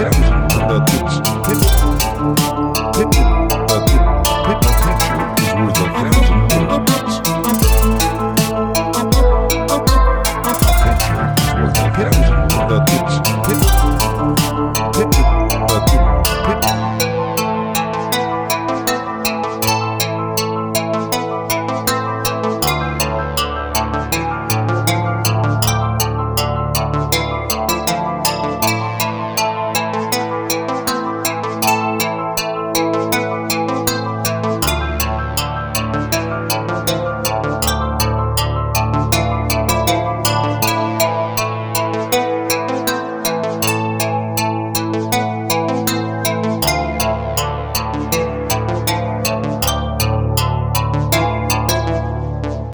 Hip